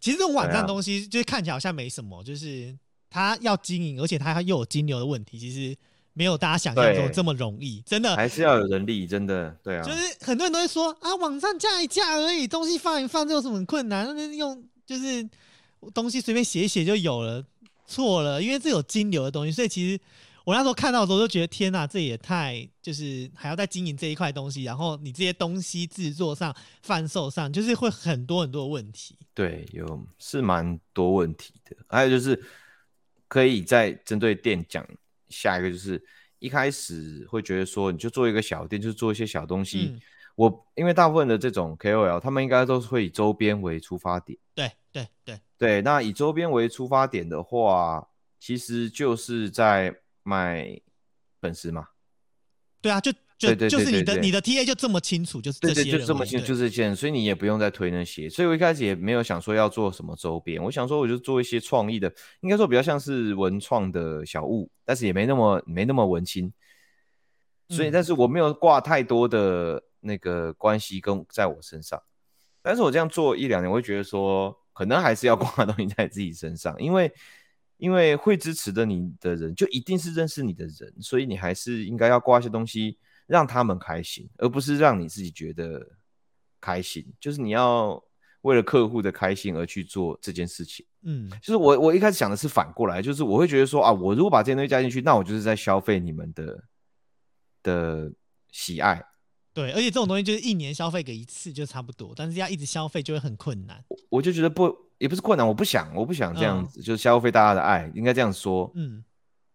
其实这种网站东西，就是看起来好像没什么，就是它要经营，而且它又有金流的问题，其实没有大家想象中对这么容易，真的。还是要有人力，真的，对啊，就是很多人都会说啊，网站架一架而已，东西放一放，这有什么很困难？那用就是东西随便写一写就有了，错了，因为这有金流的东西，所以其实我那时候看到的时候就觉得天哪，这也太就是还要再经营这一块东西，然后你这些东西制作上、贩售上，就是会很多很多的问题。对，有是蛮多问题的。还有就是，可以再针对店讲下一个，就是一开始会觉得说，你就做一个小店，就是做一些小东西。嗯我因为大部分的这种 KOL，他们应该都是会以周边为出发点。对对对，对，那以周边为出发点的话，其实就是在卖粉丝嘛。对啊，就就就是你的你的 TA 就这么清楚，就是这些就这么清，就是这些人，所以你也不用再推那些。所以我一开始也没有想说要做什么周边，我想说我就做一些创意的，应该说比较像是文创的小物，但是也没那么没那么文青。所以，嗯但是我没有挂太多的那个关系跟在我身上。但是我这样做一两年，我会觉得说，可能还是要挂东西在自己身上，因为因为会支持的你的人，就一定是认识你的人，所以你还是应该要挂一些东西，让他们开心，而不是让你自己觉得开心。就是你要为了客户的开心而去做这件事情。嗯就是我我一开始想的是反过来，就是我会觉得说啊，我如果把这些东西加进去，那我就是在消费你们的的喜爱。对，而且这种东西就是一年消费个一次就差不多，但是要一直消费就会很困难。我就觉得不也不是困难，我不想我不想这样嗯子，就是消费大家的爱，应该这样说。嗯，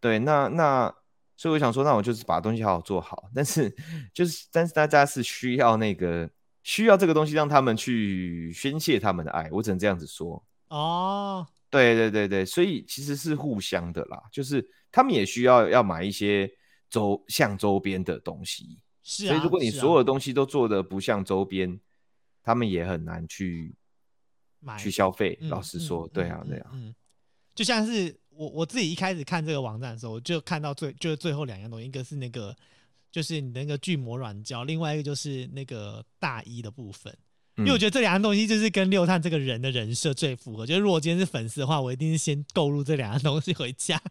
对，那那所以我想说，那我就是把东西好好做好，但是就是但是大家是需要那个需要这个东西让他们去宣泄他们的爱，我只能这样子说。哦，对对对对，所以其实是互相的啦，就是他们也需要要买一些周像周边的东西，是啊。所以如果你所有东西都做的不像周边，他们也很难去买去消费。嗯老实嗯说，对啊嗯对啊，嗯，嗯就像是我我自己一开始看这个网站的时候，我就看到最就是最后两样东西，一个是那个就是你的那个巨魔软胶，另外一个就是那个大衣的部分。因为我嗯觉得这两样东西就是跟六探这个人的人设最符合。就是如果今天是粉丝的话，我一定是先购入这两样东西回家。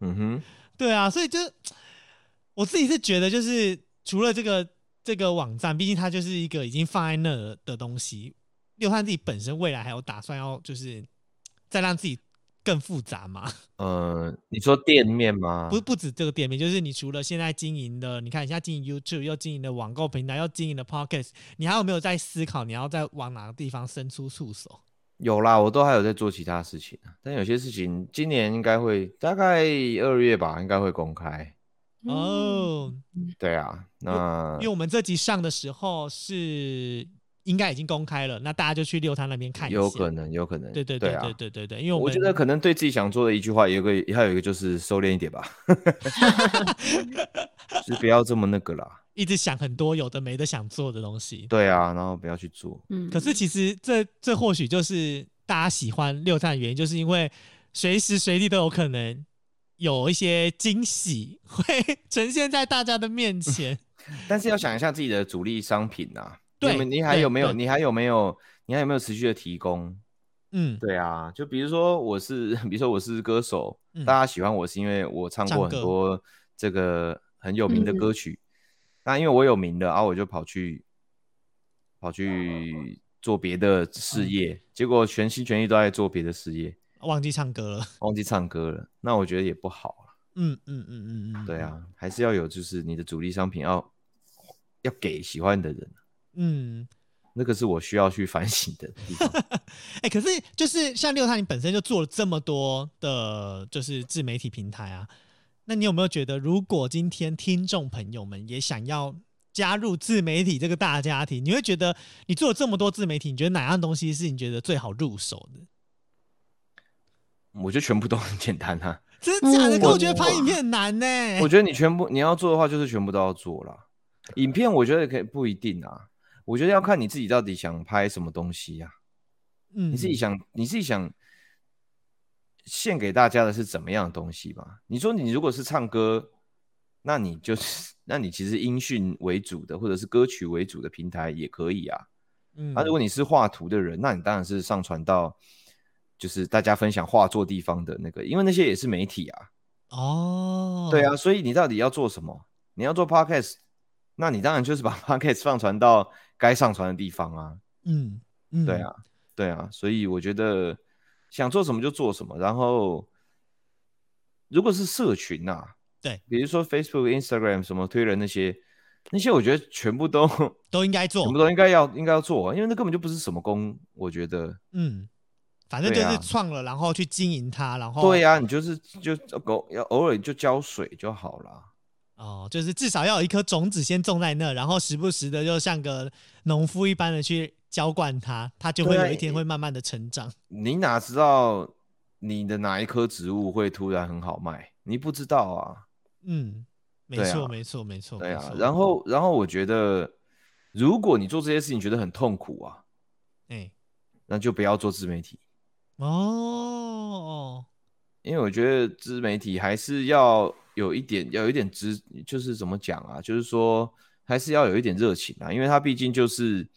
嗯哼，对啊，所以就我自己是觉得，就是除了这个这个网站，毕竟它就是一个已经放在那儿的东西，六探自己本身未来还有打算要就是再让自己更复杂吗？呃，你说店面吗？(laughs) 不不止这个店面，就是你除了现在经营的，你看你现在经营 YouTube，又经营的网购平台，又经营的 Podcast，你还有没有在思考你要再往哪个地方伸出触手？有啦，我都还有在做其他事情啊，但有些事情今年应该会大概二月吧，应该会公开。嗯，哦，对啊，那因为我们这集上的时候是应该已经公开了，那大家就去六探那边看一下。有可能，有可能，对对对对啊对对对对，因为我觉得可能对自己想做的一句话，有一个还有一个就是收敛一点吧，(laughs) 就不要这么那个啦。一直想很多有的没的想做的东西。对啊，然后不要去做。嗯，可是其实这这或许就是大家喜欢六探的原因，就是因为随时随地都有可能有一些惊喜会呈现在大家的面前。(laughs) 但是要想一下自己的主力商品啊，对你还有没有？你还有没有？你还有没有持续的提供？嗯，对啊，就比如说我是，(laughs) 比如说我是歌手，嗯大家喜欢我是因为我唱过很多这个很有名的嗯歌曲。那因为我有名的，然、后我就跑去跑去做别的嗯事业，结果全心全意都在做别的事业，忘记唱歌了。(laughs) 忘记唱歌了。那我觉得也不好啊。嗯嗯嗯嗯嗯，对，啊，还是要有，就是你的主力商品要要给喜欢的人，嗯。那个是我需要去反省的地方。哎、(laughs) 可是就是像六探，你本身就做了这么多的，就是自媒体平台啊，那你有没有觉得，如果今天听众朋友们也想要加入自媒体这个大家庭，你会觉得你做了这么多自媒体，你觉得哪样东西是你觉得最好入手的？我觉得全部都很简单啊。(laughs) 真的假的？嗯可我觉得拍影片很难呢、我觉得你全部你要做的话，就是全部都要做啦。影片我觉得可以不一定啊，我觉得要看你自己到底想拍什么东西呀、嗯你自己想，你自己想献给大家的是怎么样的东西吧？你说你如果是唱歌，那你就是，(laughs) 那你其实音讯为主的，或者是歌曲为主的平台也可以啊。嗯那、如果你是画图的人，那你当然是上传到就是大家分享画作地方的那个，因为那些也是媒体啊。哦，对啊，，所以你到底要做什么？你要做 podcast，那你当然就是把 (laughs) podcast 上传到该上传的地方啊。嗯嗯，对啊，对啊，所以我觉得想做什么就做什么。然后，如果是社群呐、对，比如说 Facebook、Instagram 什么推人那些，那些我觉得全部都都应该做全部，都应该要应该要做啊，因为那根本就不是什么工，我觉得。嗯，反正就是创了，然后去经营它，然后对呀、你就是就偶要偶尔就浇水就好了。哦，就是至少要有一颗种子先种在那，然后时不时的就像个农夫一般的去浇灌它，它就会有一天会慢慢的成长。你哪知道你的哪一棵植物会突然很好卖？你不知道啊。嗯，没错，没错，没错，对啊，然后然后我觉得，如果你做这些事情觉得很痛苦啊，哎，那就不要做自媒体，哦，因为我觉得自媒体还是要有一点，要有一点知，就是怎么讲啊，就是说还是要有一点热情啊，因为它毕竟就是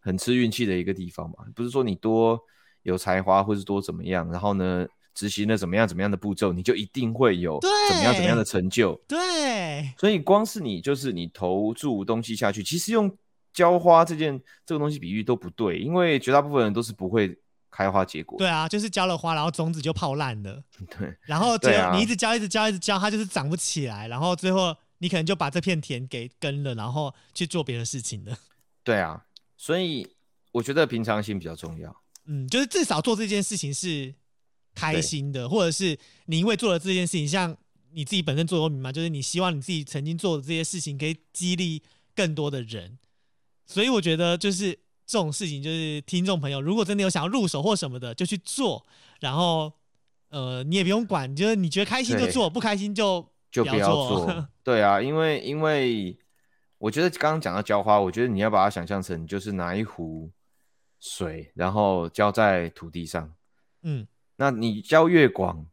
很吃运气的一个地方嘛，不是说你多有才华或是多怎么样，然后呢执行了怎么样怎么样的步骤，你就一定会有怎么样怎么样的成就。对，所以光是你就是你投注东西下去，其实用浇花这件这个东西比喻都不对，因为绝大部分人都是不会开花结果。对啊，就是浇了花，然后种子就泡烂了，(laughs) 对然后你一直浇，一直浇，一直浇，它就是长不起来，然后最后你可能就把这片田给耕了，然后去做别的事情了。对啊，所以我觉得平常心比较重要。嗯，就是至少做这件事情是开心的，或者是你因为做了这件事情，像你自己本身做游民嘛，就是你希望你自己曾经做的这些事情可以激励更多的人。所以我觉得就是这种事情，就是听众朋友如果真的有想要入手或什么的，就去做，然后呃你也不用管，就是你觉得开心就做，不开心就就不要做。做。(laughs) 对啊，因为因为我觉得刚刚讲到浇花，我觉得你要把它想象成就是拿一壶水，然后浇在土地上。嗯，那你浇越广，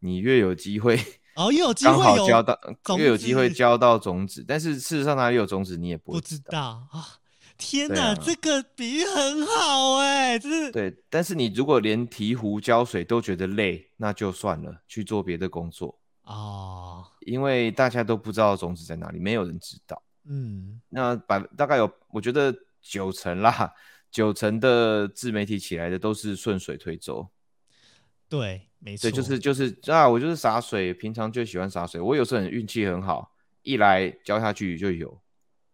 你越有机会 (laughs) 哦，又有机会有好浇到，种越有机会子浇到种子。但是事实上哪里有种子，你也不不知。道啊！天哪，啊这个比喻很好哎、这是对，但是你如果连提壶浇水都觉得累，那就算了，去做别的工作，哦，因为大家都不知道种子在哪里，没有人知道。嗯，那百大概有，我觉得九成啦，(laughs) 九成的自媒体起来的都是顺水推舟。对，没错，对，就是就是啊，我就是洒水，平常就喜欢洒水。我有时候很运气很好，一来浇下去就有，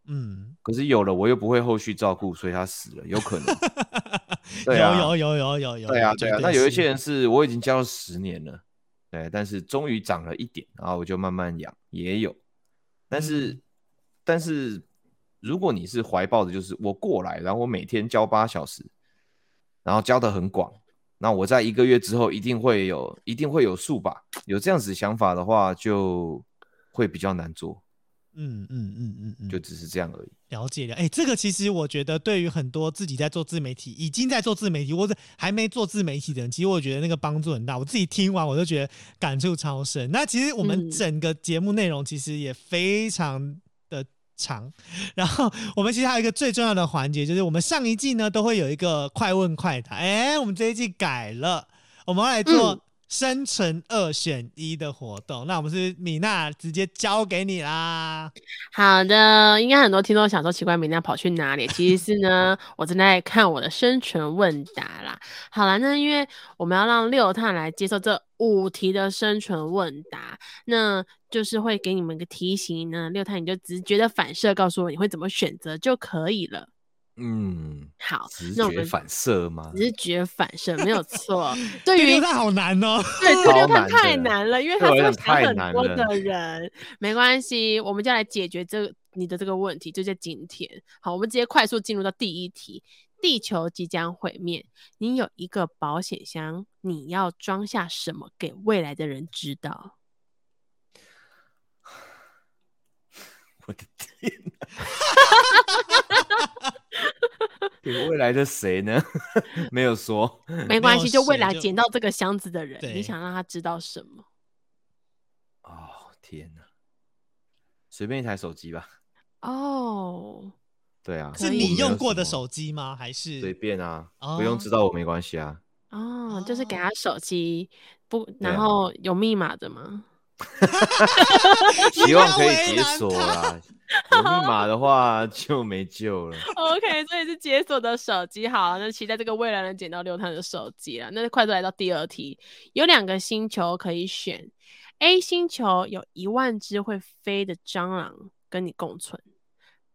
嗯，可是有了我又不会后续照顾，所以他死了，有可能。(laughs) 对啊有有有有有有，对啊，对啊。那有一些人是我已经教了十年了，对，但是终于长了一点，然后我就慢慢养，也有。但是，嗯但是如果你是怀抱的，就是我过来，然后我每天教八小时，然后教的很广，那我在一个月之后一定会有，一定会有数吧？有这样子想法的话，就会比较难做，嗯嗯嗯嗯嗯，就只是这样而已。了解了。哎、这个其实我觉得对于很多自己在做自媒体、已经在做自媒体或者还没做自媒体的人，其实我觉得那个帮助很大。我自己听完我就觉得感触超深。那其实我们嗯整个节目内容其实也非常的长，然后我们其实还有一个最重要的环节，就是我们上一季呢都会有一个快问快答，哎、我们这一季改了，我们要来做嗯生存二选一的活动。那我们是米娜直接交给你啦。好的，应该很多听众想说，奇怪，米娜跑去哪里？(laughs) 其实是呢，我正在看我的生存问答啦。好了，那因为我们要让六探来接受这五题的生存问答，那就是会给你们一个题型呢。六探你就直觉的反射告诉我你会怎么选择就可以了。嗯，好直，那我们觉反射吗？直觉反射没有错。(laughs) 对于他好难哦。对，这超六探太难了，因为对他是会想我来讲太很多难了的人。没关系，我们就来解决这个你的这个问题，就在今天。好，我们直接快速进入到第一题：地球即将毁灭，你有一个保险箱，你要装下什么给未来的人知道？(laughs) 我的天 (laughs) 未来的谁呢？(laughs) 没有说。有没关系，就未来捡到这个箱子的人，你想让他知道什么？哦天哪！随便一台手机吧。哦，对啊，是你用过的手手机吗？还是随便啊，哦不用知道我没关系啊。哦，就是给他手机不，然啊后有密码的吗？(laughs) 希望可以解锁啦。有密码的话就没救了。OK，所以是解锁的手机。好，那期待这个未来能捡到六探的手机了。那快速来到第二题，有两个星球可以选，A 星球有一万只会飞的蟑螂跟你共存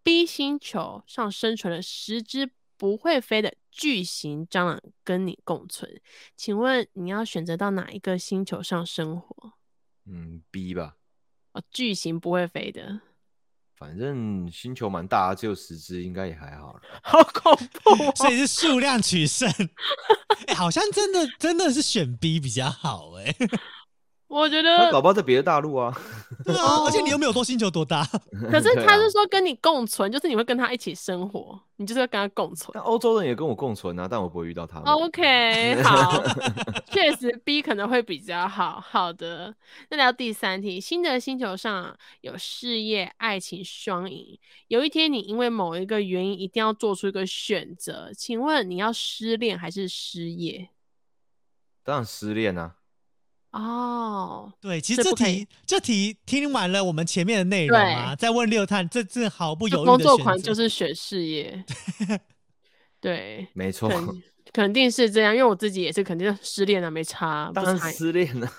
，B 星球上生存了十只不会飞的巨型蟑螂跟你共存。请问你要选择到哪一个星球上生活？嗯，B 吧，哦，巨型不会飞的，(laughs) 反正星球蛮大，只有十只，应该也还好了。好恐怖、哦！所以是数量取胜？哎、(laughs) 好像真的真的是选 B 比较好哎、我觉他得搞不好在别的大陆啊。(laughs) 对啊，而且你又没有说星球多大，(laughs) 可是他是说跟你共存，就是你会跟他一起生活，你就是要跟他共存。但欧洲人也跟我共存啊，但我不会遇到他们。OK，(laughs) 好，确实 B 可能会比较好。好的，那聊第三题，新的星球上啊有事业、爱情双赢。有一天你因为某一个原因一定要做出一个选择，请问你要失恋还是失业？当然失恋啊。哦，对，其实这题这题听完了我们前面的内容啊，再问六探，这这毫不犹豫就工作的选择狂就是选事业。(laughs) 对，没错，肯肯定是这样，因为我自己也是肯定失恋了，没差，不当然。失恋了。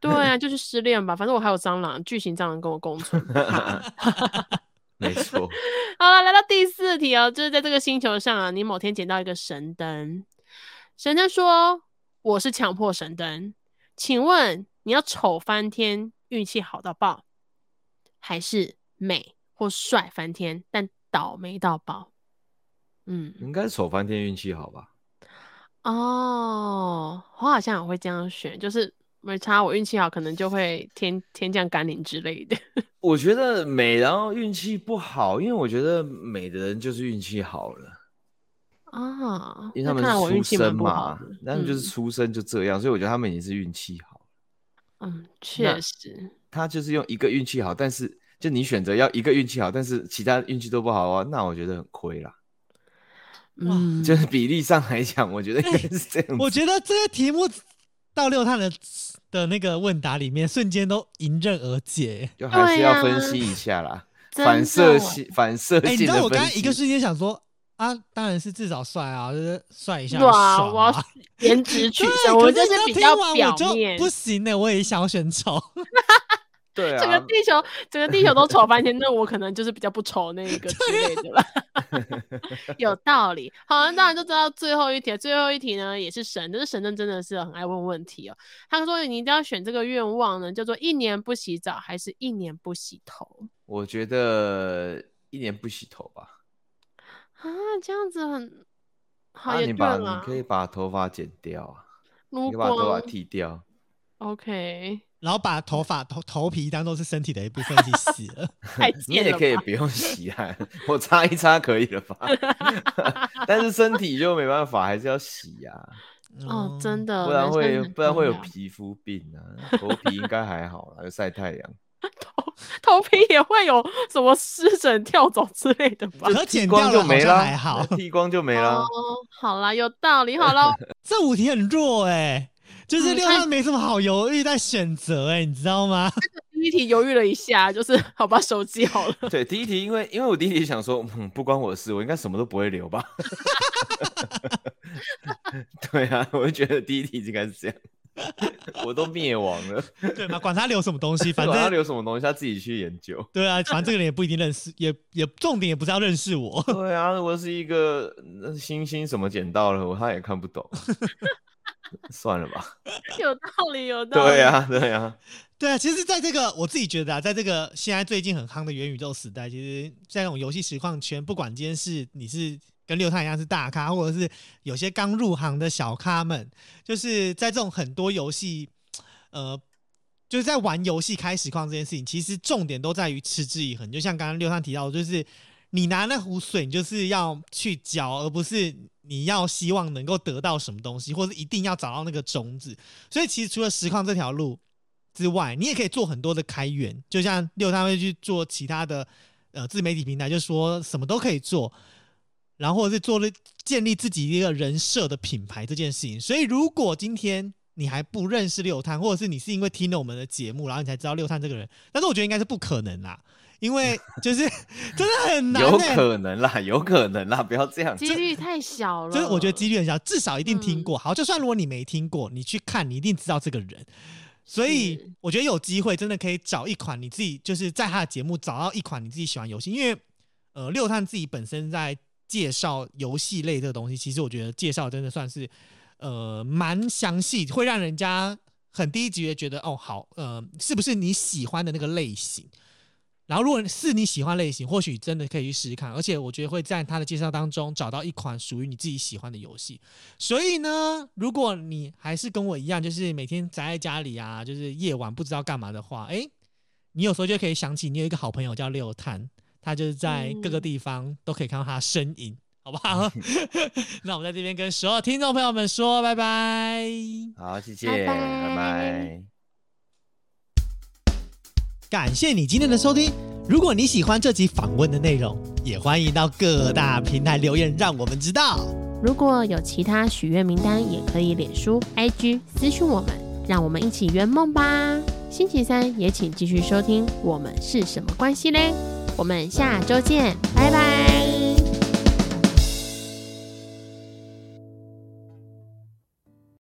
对啊，就是失恋吧，反正我还有蟑螂，巨型蟑螂跟我共存。(laughs) 没错，好了，来到第四题哦，就是在这个星球上啊，你某天捡到一个神灯，神灯说我是强迫神灯，请问你要丑翻天，运气好到爆，还是美或帅翻天，但倒霉到爆？嗯，应该丑翻天运气好吧？哦，我好像也会这样选，就是没差，我运气好，可能就会天天降甘霖之类的。我觉得美，然后运气不好，因为我觉得美的人就是运气好了啊，因为他们出生嘛的，他们就是嗯出生就这样，所以我觉得他们已经是运气好。嗯，确实，他就是用一个运气好，但是就你选择要一个运气好，但是其他运气都不好啊，那我觉得很亏啦。嗯，就是比例上来讲，我觉得应该是这样子。我觉得这些题目到六探的的那个问答里面，瞬间都迎刃而解。就还是要分析一下啦，真反射的性反射哎、你知道我刚分析。刚一个瞬间想说啊，当然是至少帅啊，就是帅一下对啊，爽我要啊。颜值取，胜，我就是比较表面。不行呢、我也想要选丑。(laughs) 对啊 (laughs) 整个啊，地球，整个地球都丑翻天，那我可能就是比较不丑那一个之类的了。(laughs) 有道理。好，那当然就知道最后一题，最后一题呢也是神，但是神灯真的是很爱问问题哦。他说你一定要选这个愿望呢，叫做一年不洗澡还是一年不洗头我觉得一年不洗头吧。啊？这样子很好，也对啊你把啦你可以把头发剪掉啊，撸你可以把头发光剃掉。，OK，然后把头发头头皮当做是身体的一部分去洗了。(laughs) 太你也了可以不用洗啊，我擦一擦可以了吧？(laughs) 但是身体就没办法，还是要洗呀、哦，真的。不然会不然会有重要皮肤病啊。头皮应该还好啦，有晒太阳。头皮也会有什么湿疹、跳蚤之类的吧？可剪剃光掉就没了，还好。剃光就没了。哦，好啦，有道理。好了，(laughs) 这五题很弱哎、就是六号没什么好犹豫在选择哎、你知道吗？第一题犹豫了一下，就是好吧，手机好了。对，第一题，因为因为我第一题想说，嗯，不关我的事，我应该什么都不会留吧。(laughs) (laughs) 对啊，我就觉得第一题应该是这样，(laughs) 我都灭亡了，(laughs) 对嘛？管他留什么东西，(laughs) 反正他正留什么东西，他自己去研究。对啊，反正这个人也不一定认识，也也重点也不是要认识我。对啊，我是一个呃星星什么捡到了，我他也看不懂，算了吧。有道理，有道理。对啊，对啊，对啊，其实在这个我自己觉得啊，在这个现在最近很夯的元宇宙时代，其实在那种游戏实况圈，不管今天是你是跟六探一样是大咖，或者是有些刚入行的小咖们，就是在这种很多游戏，呃。就是在玩游戏开实况这件事情，其实重点都在于持之以恒。就像刚刚六探提到，就是你拿那壶水，你就是要去浇，而不是你要希望能够得到什么东西，或者一定要找到那个种子。所以其实除了实况这条路之外，你也可以做很多的开源，就像六他会去做其他的呃自媒体平台，就说什么都可以做，然后或者是做了建立自己一个人设的品牌这件事情。所以如果今天你还不认识六探，或者是你是因为听了我们的节目，然后你才知道六探这个人，但是我觉得应该是不可能啦，因为就是 (laughs) 真的很难、欸，有可能啦，有可能啦，不要这样。几率太小了。就是我觉得几率很小，至少一定听嗯过。好，就算如果你没听过，你去看，你一定知道这个人。所以我觉得有机会真的可以找一款你自己，就是在他的节目找到一款你自己喜欢游戏，因为呃，六探自己本身在介绍游戏类这个东西，其实我觉得介绍真的算是呃蛮详细，会让人家很第一直觉觉得哦好，呃，是不是你喜欢的那个类型？然后，如果是你喜欢类型，或许真的可以去试试看。而且，我觉得会在他的介绍当中找到一款属于你自己喜欢的游戏。所以呢，如果你还是跟我一样，就是每天宅在家里啊，就是夜晚不知道干嘛的话，诶，你有时候就可以想起你有一个好朋友叫六探，他就是在各个地方都可以看到他的身影，好不好？(laughs) 那我们在这边跟所有听众朋友们说拜拜。好，谢谢，拜拜拜拜。感谢你今天的收听。如果你喜欢这集访问的内容，也欢迎到各大平台留言，让我们知道。如果有其他许愿名单，也可以脸书、IG 私讯我们，让我们一起圆梦吧。星期三也请继续收听《我们是什么关系嘞》，我们下周见，拜拜。